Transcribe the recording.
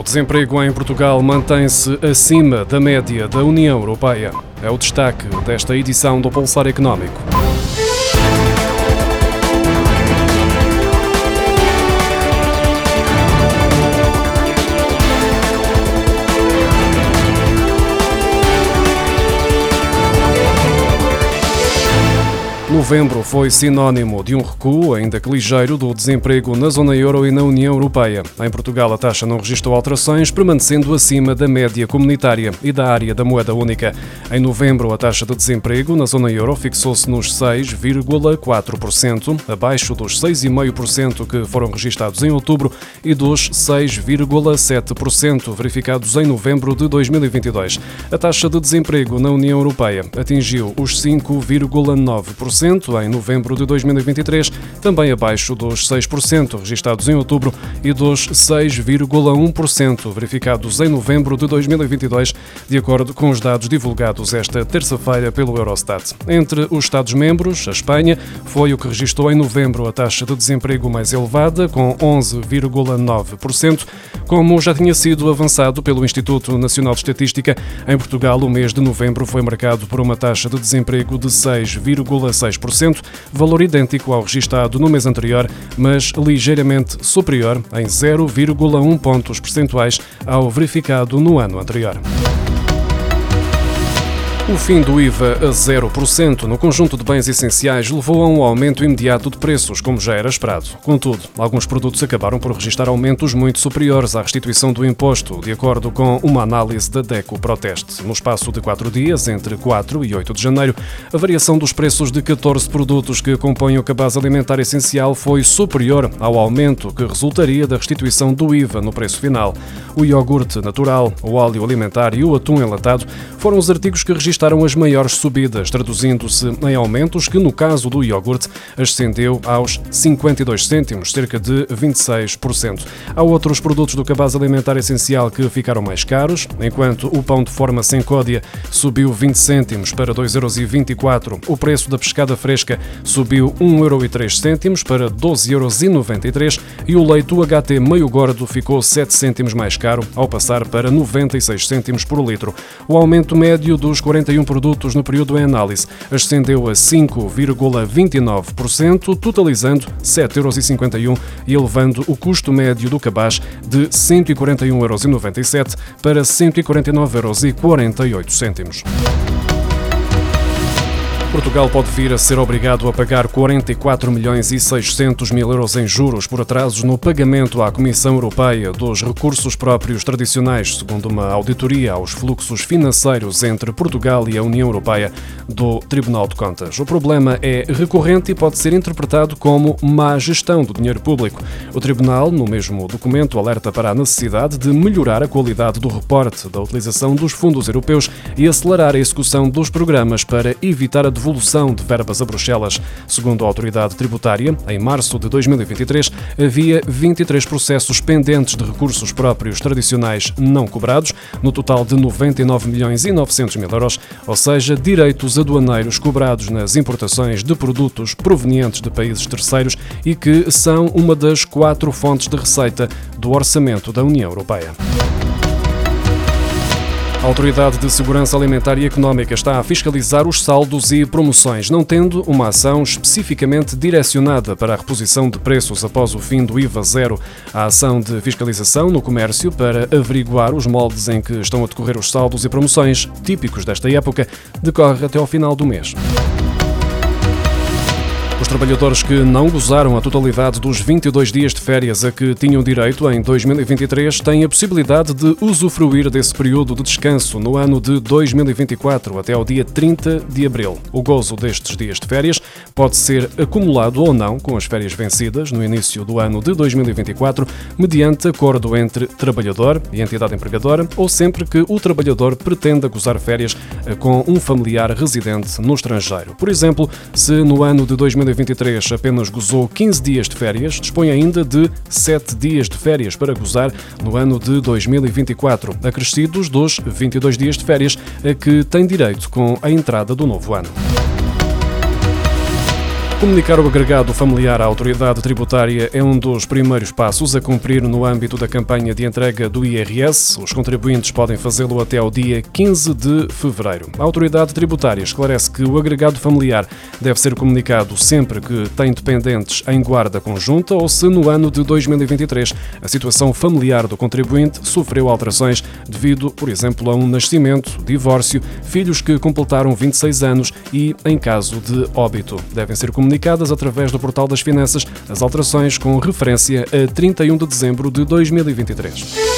O desemprego em Portugal mantém-se acima da média da União Europeia. É o destaque desta edição do Pulsar Económico. Novembro foi sinónimo de um recuo, ainda que ligeiro, do desemprego na zona euro e na União Europeia. Em Portugal, a taxa não registrou alterações, permanecendo acima da média comunitária e da área da moeda única. Em novembro, a taxa de desemprego na zona euro fixou-se nos 6,4%, abaixo dos 6,5% que foram registados em outubro e dos 6,7% verificados em novembro de 2022. A taxa de desemprego na União Europeia atingiu os 5,9% em novembro de 2023, também abaixo dos 6% registados em outubro e dos 6,1% verificados em novembro de 2022, de acordo com os dados divulgados esta terça-feira pelo Eurostat. Entre os Estados-membros, a Espanha foi o que registrou em novembro a taxa de desemprego mais elevada, com 11,9%, como já tinha sido avançado pelo Instituto Nacional de Estatística. Em Portugal, o mês de novembro foi marcado por uma taxa de desemprego de 6,6%. 6%, valor idêntico ao registado no mês anterior, mas ligeiramente superior em 0,1 pontos percentuais ao verificado no ano anterior. O fim do IVA a 0% no conjunto de bens essenciais levou a um aumento imediato de preços, como já era esperado. Contudo, alguns produtos acabaram por registrar aumentos muito superiores à restituição do imposto, de acordo com uma análise da DECO Proteste. No espaço de quatro dias, entre 4 e 8 de janeiro, a variação dos preços de 14 produtos que compõem o cabaz alimentar essencial foi superior ao aumento que resultaria da restituição do IVA no preço final. O iogurte natural, o óleo alimentar e o atum enlatado foram os artigos que registaram as maiores subidas, traduzindo-se em aumentos que, no caso do iogurte, ascendeu aos 52 cêntimos, cerca de 26%. Há outros produtos do cabaz alimentar essencial que ficaram mais caros, enquanto o pão de forma sem códia subiu 20 cêntimos para 2,24 euros. O preço da pescada fresca subiu 1,03 euro para 12,93 euros e o leite UHT meio gordo ficou 7 cêntimos mais caro, ao passar para 96 cêntimos por litro. O aumento médio dos 40 41 produtos no período em análise, ascendeu a 5,29%, totalizando 7,51 euros e elevando o custo médio do cabaz de 141,97 euros para 149,48 euros. Portugal pode vir a ser obrigado a pagar 44 milhões e 600 mil euros em juros por atrasos no pagamento à Comissão Europeia dos recursos próprios tradicionais, segundo uma auditoria aos fluxos financeiros entre Portugal e a União Europeia do Tribunal de Contas. O problema é recorrente e pode ser interpretado como má gestão do dinheiro público. O Tribunal, no mesmo documento, alerta para a necessidade de melhorar a qualidade do reporte da utilização dos fundos europeus e acelerar a execução dos programas para evitar a devolução de verbas a Bruxelas. Segundo a autoridade tributária, em março de 2023 havia 23 processos pendentes de recursos próprios tradicionais não cobrados, no total de 99 milhões e 900 mil euros, ou seja, direitos aduaneiros cobrados nas importações de produtos provenientes de países terceiros e que são uma das quatro fontes de receita do orçamento da União Europeia. A Autoridade de Segurança Alimentar e Económica está a fiscalizar os saldos e promoções, não tendo uma ação especificamente direcionada para a reposição de preços após o fim do IVA zero. A ação de fiscalização no comércio para averiguar os moldes em que estão a decorrer os saldos e promoções típicos desta época decorre até ao final do mês. Os trabalhadores que não gozaram a totalidade dos 22 dias de férias a que tinham direito em 2023 têm a possibilidade de usufruir desse período de descanso no ano de 2024 até ao dia 30 de abril. O gozo destes dias de férias pode ser acumulado ou não com as férias vencidas no início do ano de 2024, mediante acordo entre trabalhador e entidade empregadora ou sempre que o trabalhador pretenda gozar férias com um familiar residente no estrangeiro. Por exemplo, se no ano de 2024 2023 apenas gozou 15 dias de férias, dispõe ainda de 7 dias de férias para gozar no ano de 2024, acrescidos dos 22 dias de férias a que tem direito com a entrada do novo ano. Comunicar o agregado familiar à autoridade tributária é um dos primeiros passos a cumprir no âmbito da campanha de entrega do IRS. Os contribuintes podem fazê-lo até ao dia 15 de fevereiro. A autoridade tributária esclarece que o agregado familiar deve ser comunicado sempre que tem dependentes em guarda conjunta ou se no ano de 2023 a situação familiar do contribuinte sofreu alterações devido, por exemplo, a um nascimento, divórcio, filhos que completaram 26 anos e em caso de óbito. Devem ser comunicados comunicadas através do Portal das Finanças as alterações com referência a 31 de dezembro de 2023.